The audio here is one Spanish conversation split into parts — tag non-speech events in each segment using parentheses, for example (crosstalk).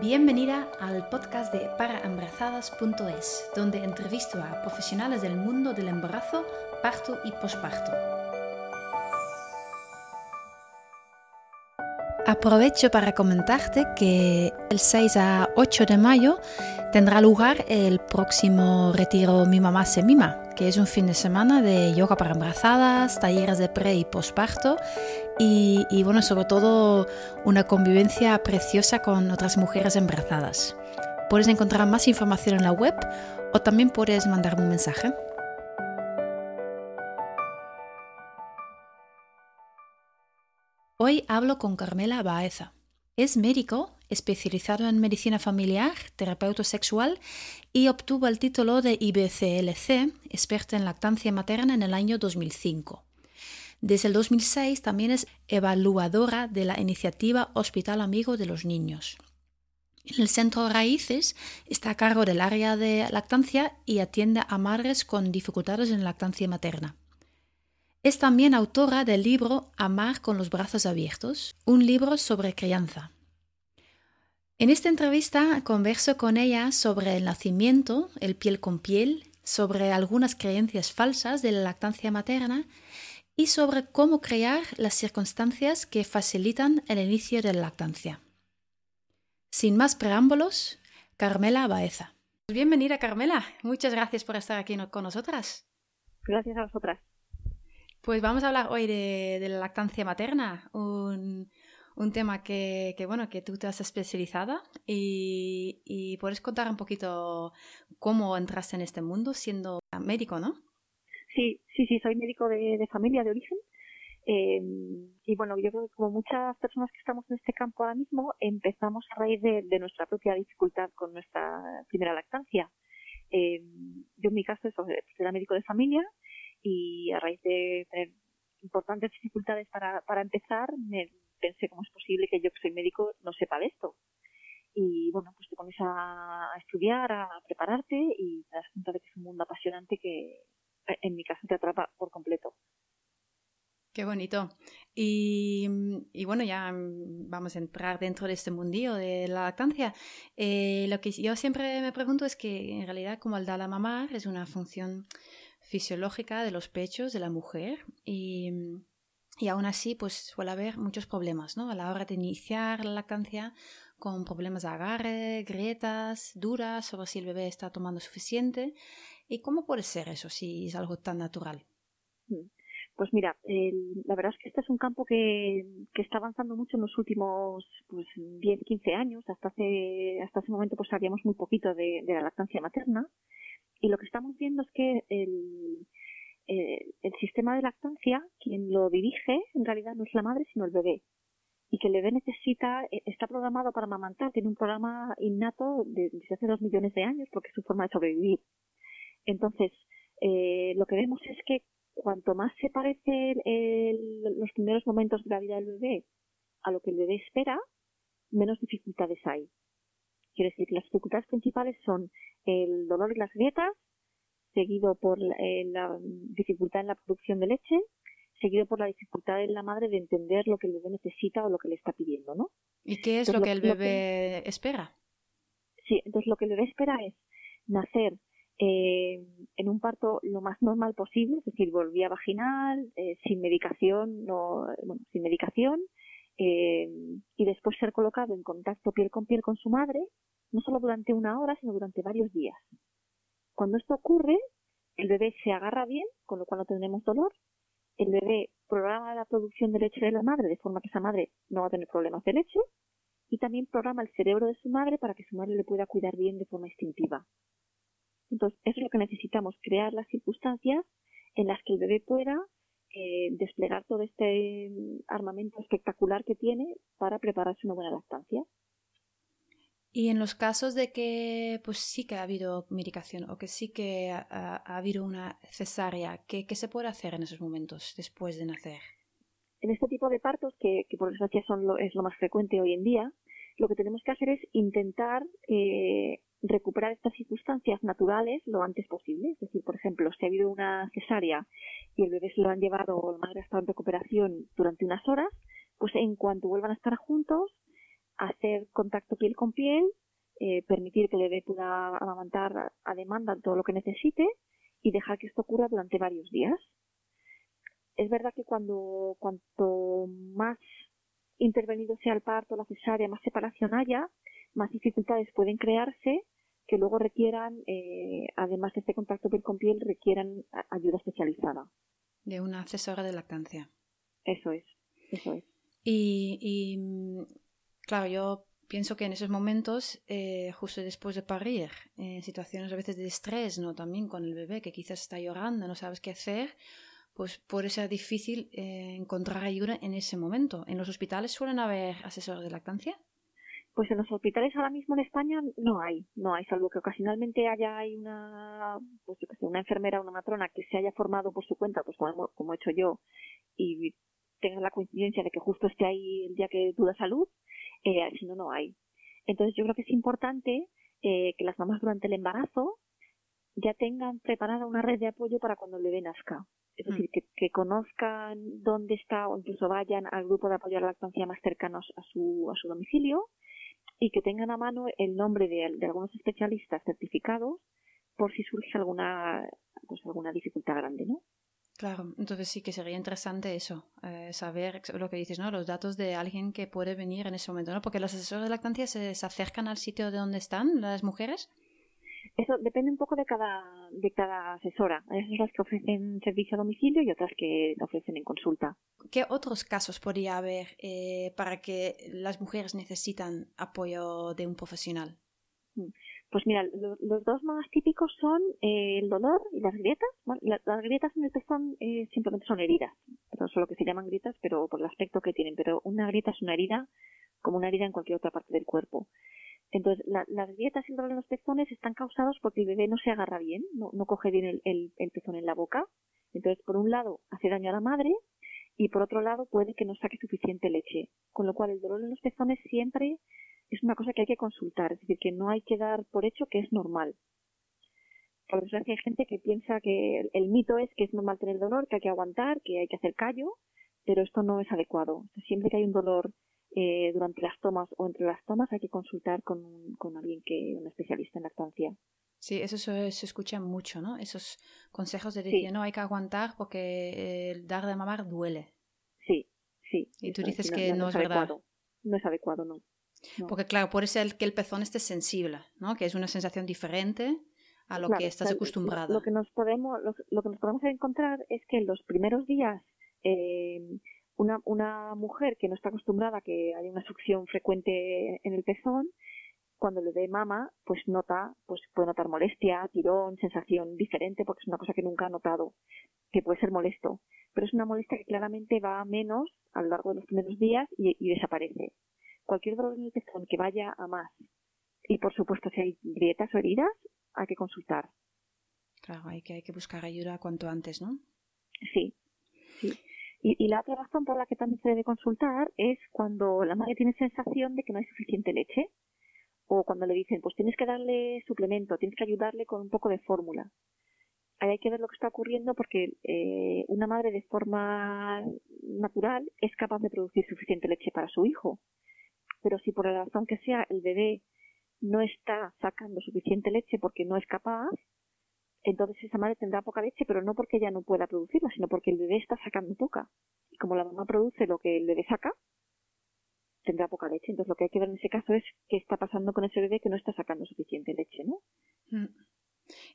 Bienvenida al podcast de paraembarazadas.es, donde entrevisto a profesionales del mundo del embarazo, parto y posparto. Aprovecho para comentarte que el 6 a 8 de mayo tendrá lugar el próximo retiro Mi Mamá se Mima, que es un fin de semana de yoga para embarazadas, talleres de pre y posparto y, y bueno, sobre todo una convivencia preciosa con otras mujeres embarazadas. Puedes encontrar más información en la web o también puedes mandarme un mensaje. Hoy hablo con Carmela Baeza. Es médico especializado en medicina familiar, terapeuta sexual y obtuvo el título de IBCLC, experta en lactancia materna, en el año 2005. Desde el 2006 también es evaluadora de la iniciativa Hospital Amigo de los Niños. En el Centro Raíces está a cargo del área de lactancia y atiende a madres con dificultades en lactancia materna. Es también autora del libro Amar con los brazos abiertos, un libro sobre crianza. En esta entrevista converso con ella sobre el nacimiento, el piel con piel, sobre algunas creencias falsas de la lactancia materna y sobre cómo crear las circunstancias que facilitan el inicio de la lactancia. Sin más preámbulos, Carmela Baeza. Bienvenida, Carmela. Muchas gracias por estar aquí con nosotras. Gracias a vosotras. Pues vamos a hablar hoy de, la lactancia materna, un, tema que, bueno, que tú te has especializado y, puedes contar un poquito cómo entraste en este mundo siendo médico, ¿no? Sí, sí, sí, soy médico de, familia de origen. Em, y bueno, yo creo que como muchas personas que estamos en este campo ahora mismo, empezamos a raíz de, nuestra propia dificultad con nuestra primera lactancia. Em, yo en mi caso pues, era médico de familia y a raíz de tener importantes dificultades para, para empezar, me pensé cómo es posible que yo que soy médico no sepa de esto. Y bueno, pues te pones a, estudiar, a prepararte y te das cuenta de que es un mundo apasionante que en mi caso te atrapa por completo. Qué bonito. Y, y, bueno, ya vamos a entrar dentro de este mundillo de la lactancia. Eh, lo que yo siempre me pregunto es que en realidad como el da la mamá es una función fisiológica de los pechos de la mujer y, y aún así pues suele haber muchos problemas ¿no? a la hora de iniciar la lactancia con problemas de agarre, grietas duras o si el bebé está tomando suficiente. ¿Y cómo puede ser eso si es algo tan natural? Mm. Pues mira, la verdad es que este es un campo que, que está avanzando mucho en los últimos pues, 10, 15 años. Hasta hace, hasta ese momento pues sabíamos muy poquito de, de la lactancia materna y lo que estamos viendo es que el, eh, el sistema de lactancia, quien lo dirige, en realidad no es la madre, sino el bebé. Y que el bebé necesita, eh, está programado para amamantar, tiene un programa innato desde hace dos millones de años porque es su forma de sobrevivir. Entonces, eh, lo que vemos es que cuanto más se parece los primeros momentos de la vida del bebé a lo que el bebé espera, menos dificultades hay. Quiere decir las dificultades principales son el dolor y las grietas, seguido por eh, la, dificultad en la producción de leche, seguido por la dificultad en la madre de entender lo que el bebé necesita o lo que le está pidiendo, ¿no? ¿Y qué es lo, que el bebé espera? Sí, entonces lo que el bebé espera es nacer eh, en un parto lo más normal posible, es decir, por vía vaginal, eh, sin medicación, no, bueno, sin medicación, y después ser colocado en contacto piel con piel con su madre, no solo durante una hora, sino durante varios días. Cuando esto ocurre, el bebé se agarra bien, con lo cual no tendremos dolor, el bebé programa la producción de leche de la madre de forma que esa madre no va a tener problemas de leche y también programa el cerebro de su madre para que su madre le pueda cuidar bien de forma instintiva. Entonces, eso es lo que necesitamos, crear las circunstancias en las que el bebé pueda eh, desplegar todo este armamento espectacular que tiene para prepararse una buena lactancia. Y en los casos de que pues sí que ha habido medicación o que sí que ha, habido una cesárea, ¿qué, se puede hacer en esos momentos después de nacer? En este tipo de partos, que, por desgracia son lo, es lo más frecuente hoy en día, lo que tenemos que hacer es intentar eh, recuperar estas circunstancias naturales lo antes posible. Es decir, por ejemplo, si ha habido una cesárea y el bebé se lo han llevado o la madre ha estado en recuperación durante unas horas, pues en cuanto vuelvan a estar juntos, hacer contacto piel con piel, eh, permitir que el bebé pueda amamantar a demanda todo lo que necesite y dejar que esto ocurra durante varios días. Es verdad que cuando cuanto más intervenido sea el parto, la cesárea, más separación haya, más dificultades pueden crearse que luego requieran, eh, además de este contacto piel con piel, requieran ayuda especializada. De una asesora de lactancia. Eso es, eso es. Y, y claro, yo pienso que en esos momentos, eh, justo después de parir, en situaciones a veces de estrés, ¿no? También con el bebé que quizás está llorando, no sabes qué hacer, pues puede ser difícil eh, encontrar ayuda en ese momento. ¿En los hospitales suelen haber asesores de lactancia? Pues en los hospitales ahora mismo en España no hay, no hay, salvo que ocasionalmente haya una, pues yo sé, una enfermera o una matrona que se haya formado por su cuenta, pues como, como he hecho yo, y tenga la coincidencia de que justo esté ahí el día que duda salud, eh, si no, no hay. Entonces yo creo que es importante eh, que las mamás durante el embarazo ya tengan preparada una red de apoyo para cuando el bebé nazca. Es decir, mm. que, conozcan dónde está o incluso vayan al grupo de apoyo a la lactancia más cercanos a su, a su domicilio y que tengan a mano el nombre de, de algunos especialistas certificados por si surge alguna, pues alguna dificultad grande, ¿no? Claro, entonces sí que sería interesante eso, eh, saber lo que dices, ¿no? Los datos de alguien que puede venir en ese momento, ¿no? Porque los asesores de lactancia se, se acercan al sitio de donde están las mujeres. Eso depende un poco de cada, de cada asesora. Hay asesoras que ofrecen servicio a domicilio y otras que ofrecen en consulta. ¿Qué otros casos podría haber eh, para que las mujeres necesitan apoyo de un profesional? Mm. Pues mira, los dos más típicos son eh, el dolor y las grietas. las grietas en el pezón eh, simplemente son heridas, pero solo que se llaman grietas, pero por el aspecto que tienen. Pero una grieta es una herida como una herida en cualquier otra parte del cuerpo. Entonces, las grietas y el dolor en los pezones están causados porque el bebé no se agarra bien, no, coge bien el, el pezón en la boca. Entonces, por un lado, hace daño a la madre y por otro lado, puede que no saque suficiente leche. Con lo cual, el dolor en los pezones siempre es una cosa que hay que consultar, es decir, que no hay que dar por hecho que es normal. Por desgracia hay gente que piensa que el, mito es que es normal tener dolor, que hay que aguantar, que hay que hacer callo, pero esto no es adecuado. Siempre que hay un dolor eh, durante las tomas o entre las tomas hay que consultar con, con alguien que, un especialista en lactancia. Sí, eso se, escucha mucho, ¿no? Esos consejos de decir, no, hay que aguantar porque el dar de mamar duele. Sí, sí. Y tú dices que no, es, verdad. No es adecuado, no. Porque claro, puede ser que el pezón esté sensible, ¿no? Que es una sensación diferente a lo que estás acostumbrado. Lo, que nos podemos, lo, que nos podemos encontrar es que en los primeros días eh, una, una mujer que no está acostumbrada a que haya una succión frecuente en el pezón, cuando le dé mama, pues nota, pues puede notar molestia, tirón, sensación diferente, porque es una cosa que nunca ha notado, que puede ser molesto. Pero es una molestia que claramente va a menos a lo largo de los primeros días y desaparece cualquier dolor en el pezón que vaya a más y por supuesto si hay grietas o heridas hay que consultar. Claro, hay que, hay que buscar ayuda cuanto antes, ¿no? Sí, sí. Y, la otra razón por la que también se debe consultar es cuando la madre tiene sensación de que no hay suficiente leche o cuando le dicen, pues tienes que darle suplemento, tienes que ayudarle con un poco de fórmula. Ahí hay que ver lo que está ocurriendo porque eh, una madre de forma natural es capaz de producir suficiente leche para su hijo pero si por la razón que sea el bebé no está sacando suficiente leche porque no es capaz, entonces esa madre tendrá poca leche, pero no porque ella no pueda producirla, sino porque el bebé está sacando poca. Y como la mamá produce lo que el bebé saca, tendrá poca leche. Entonces lo que hay que ver en ese caso es qué está pasando con ese bebé que no está sacando suficiente leche, ¿no? Mm.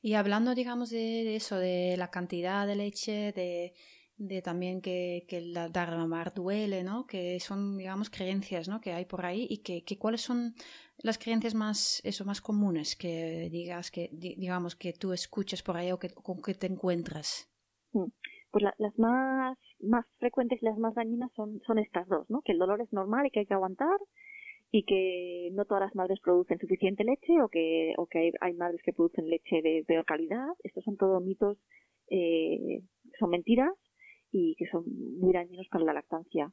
Y hablando, digamos, de eso, de la cantidad de leche, de de también que, que la dar a mamar duele, ¿no? Que son, digamos, creencias, ¿no? Que hay por ahí y que, que cuáles son las creencias más, eso, más comunes que digas, que digamos, que tú escuchas por ahí o que, con que te encuentras. Mm. Pues las más, más frecuentes y las más dañinas son, son estas dos, ¿no? Que el dolor es normal y que hay que aguantar y que no todas las madres producen suficiente leche o que, o que hay, hay madres que producen leche de peor calidad. Estos son todos mitos, eh, son mentiras y que son muy dañinos para la lactancia.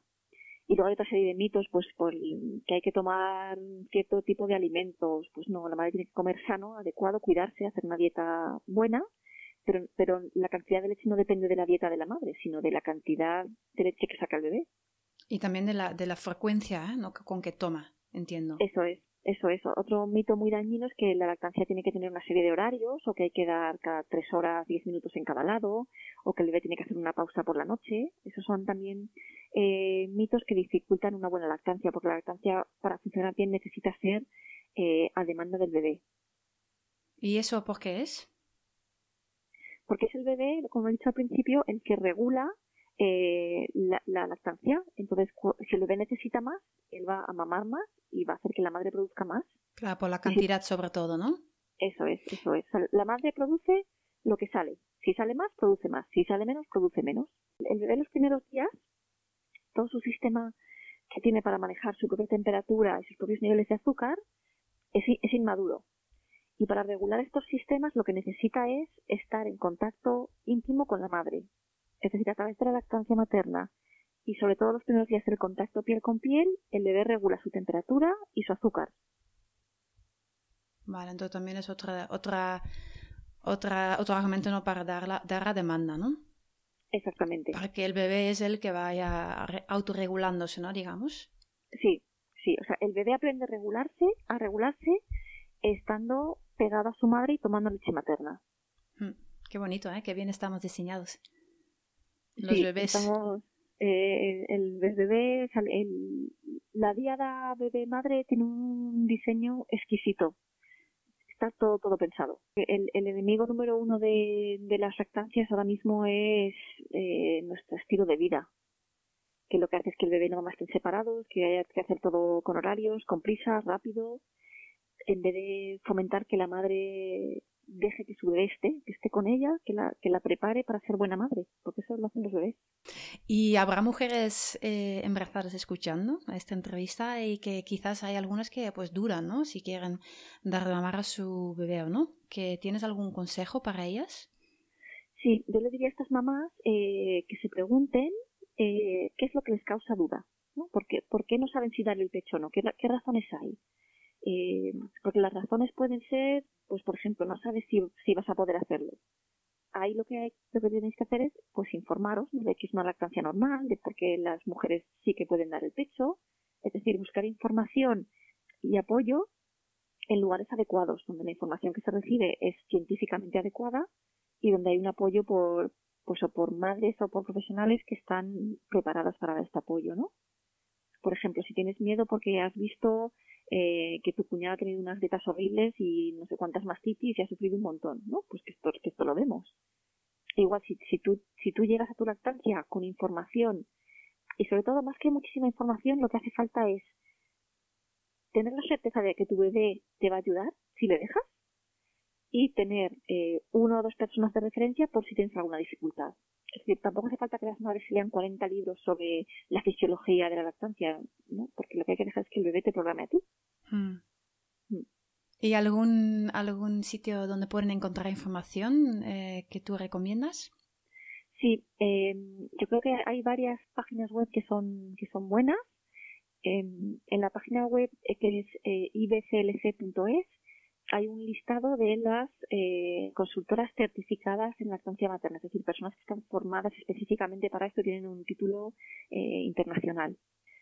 Y luego hay otra serie de mitos, pues por que hay que tomar cierto tipo de alimentos. Pues no, la madre tiene que comer sano, adecuado, cuidarse, hacer una dieta buena, pero, pero la cantidad de leche no depende de la dieta de la madre, sino de la cantidad de leche que saca el bebé. Y también de la, de la frecuencia ¿eh? ¿no? con que toma entiendo. Eso es, eso es. Otro mito muy dañino es que la lactancia tiene que tener una serie de horarios o que hay que dar cada tres horas, diez minutos en cada lado o que el bebé tiene que hacer una pausa por la noche. Esos son también eh, mitos que dificultan una buena lactancia porque la lactancia para funcionar bien necesita ser eh, a demanda del bebé. ¿Y eso por qué es? Porque es el bebé, como he dicho al principio, el que regula eh, la, lactancia. Entonces, si el bebé necesita más, él va a mamar más y va a hacer que la madre produzca más. Claro, por la cantidad sobre todo, ¿no? Eso es, eso es. La madre produce lo que sale. Si sale más, produce más. Si sale menos, produce menos. El bebé en los primeros días, todo su sistema que tiene para manejar su propia temperatura y sus propios niveles de azúcar es, es inmaduro. Y para regular estos sistemas lo que necesita es estar en contacto íntimo con la madre, es decir, a través de la lactancia materna y sobre todo los primeros días del contacto piel con piel, el bebé regula su temperatura y su azúcar. Vale, entonces también es otra, otra, otra, otro argumento ¿no? para dar la, dar la demanda, ¿no? Exactamente. Para que el bebé es el que vaya autorregulándose, ¿no? Digamos. Sí, sí. O sea, el bebé aprende a regularse, a regularse estando pegado a su madre y tomando leche materna. Hmm, qué bonito, ¿eh? Qué bien estamos diseñados. Los bebés. Eh, el bebé, el, la diada bebé madre tiene un diseño exquisito. Está todo, todo pensado. El, el enemigo número uno de, de las lactancias ahora mismo es eh, nuestro estilo de vida. Que lo que hace es que el bebé no más estén separados, que haya que hacer todo con horarios, con prisa, rápido, en vez de fomentar que la madre deje que su bebé esté, que esté con ella, que la, que la prepare para ser buena madre, porque eso lo hacen los bebés. ¿Y habrá mujeres eh, embarazadas escuchando esta entrevista y que quizás hay algunas que pues duran, ¿no? Si quieren dar de mamar a su bebé o no. ¿Que ¿Tienes algún consejo para ellas? Sí, yo le diría a estas mamás eh, que se pregunten eh, qué es lo que les causa duda, ¿no? ¿Por qué, ¿Por qué no saben si darle el pecho o no? ¿Qué, qué razones hay? Eh, porque las razones pueden ser, pues por ejemplo, no sabes si, si vas a poder hacerlo. Ahí lo que, hay, lo que tenéis que hacer es pues informaros de que es una lactancia normal, de por qué las mujeres sí que pueden dar el pecho, es decir, buscar información y apoyo en lugares adecuados, donde la información que se recibe es científicamente adecuada y donde hay un apoyo por, pues, o por madres o por profesionales que están preparadas para dar este apoyo, ¿no? Por ejemplo, si tienes miedo porque has visto eh, que tu cuñado ha tenido unas dietas horribles y no sé cuántas mastitis y ha sufrido un montón, ¿no? Pues que esto, que esto lo vemos. igual, si, si, tú, si llegas a tu lactancia con información y sobre todo más que muchísima información, lo que hace falta es tener la certeza de que tu bebé te va a ayudar si le dejas y tener eh, uno o dos personas de referencia por si tienes alguna dificultad. Es decir, tampoco hace falta que las madres lean 40 libros sobre la fisiología de la lactancia, ¿no? Porque lo que hay que dejar es que el bebé te programe a ti. Hmm. Hmm. ¿Y algún, algún sitio donde pueden encontrar información eh, que tú recomiendas? Sí, em, yo creo que hay varias páginas web que son, que son buenas. Em, en la página web eh, que es eh, ibclc.es hay un listado de las eh, consultoras certificadas en lactancia materna, es decir, personas que están formadas específicamente para esto tienen un título eh, internacional,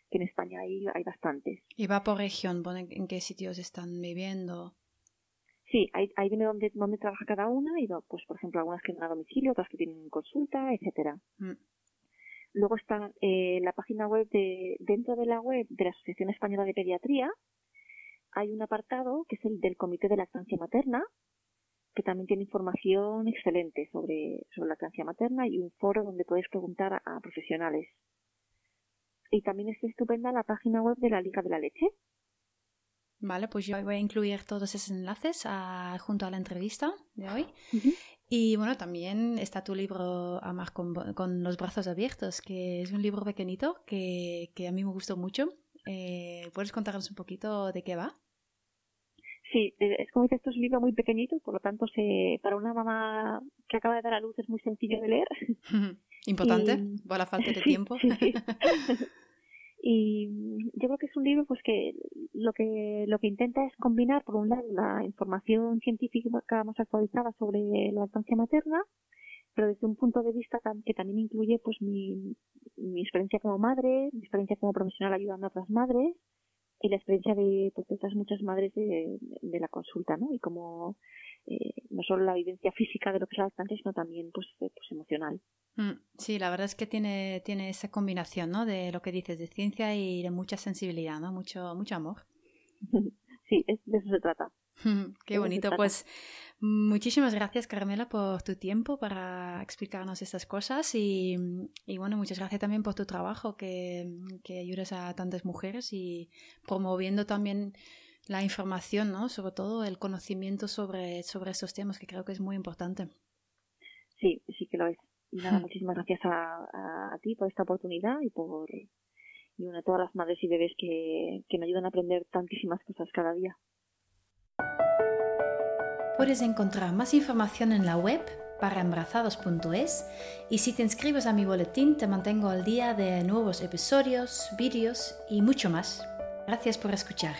que en España hay, hay bastantes. ¿Y va por región? ¿En qué sitios están viviendo? Sí, ahí, viene donde, donde trabaja cada una y, pues, por ejemplo, algunas que van a domicilio, otras que tienen consulta, etcétera. Mm. Luego está eh, la página web de, dentro de la web de la Asociación Española de Pediatría, hay un apartado que es el del Comité de Lactancia Materna, que también tiene información excelente sobre, sobre lactancia materna y un foro donde podéis preguntar a, profesionales. Y también está estupenda la página web de la Liga de la Leche. Vale, pues yo voy a incluir todos esos enlaces junto a la entrevista de hoy. Y bueno, también está tu libro Amar con, con, los brazos abiertos, que es un libro pequeñito que, que a mí me gustó mucho eh, ¿Puedes contarnos un poquito de qué va? Sí, eh, es como dices, esto es un libro muy pequeñito, por lo tanto, se, para una mamá que acaba de dar a luz es muy sencillo de leer. (laughs) Importante, por la falta de (laughs) tiempo. (laughs) y yo creo que es un libro pues que lo que lo que intenta es combinar por un lado la información científica más actualizada sobre la lactancia materna pero desde un punto de vista que también incluye pues mi, mi experiencia como madre, mi experiencia como profesional ayudando a otras madres, y la experiencia de pues, estas muchas madres de, la consulta, ¿no? Y como eh, no solo la vivencia física de lo que es la lactancia, sino también pues, pues emocional. Mm, sí, la verdad es que tiene, tiene esa combinación, ¿no? De lo que dices, de ciencia y de mucha sensibilidad, ¿no? Mucho, mucho amor. (laughs) sí, de eso se trata. (laughs) Qué bonito. Pues muchísimas gracias, Carmela, por tu tiempo para explicarnos estas cosas y, bueno, muchas gracias también por tu trabajo que, que ayudas a tantas mujeres y promoviendo también la información, ¿no? Sobre todo el conocimiento sobre, sobre estos temas, que creo que es muy importante. Sí, sí que lo es. Y nada, muchísimas gracias a, a, ti por esta oportunidad y por y a todas las madres y bebés que, que me ayudan a aprender tantísimas cosas cada día. Puedes encontrar más información en la web para embarazados.es y si te inscribes a mi boletín te mantengo al día de nuevos episodios, vídeos y mucho más. Gracias por escuchar.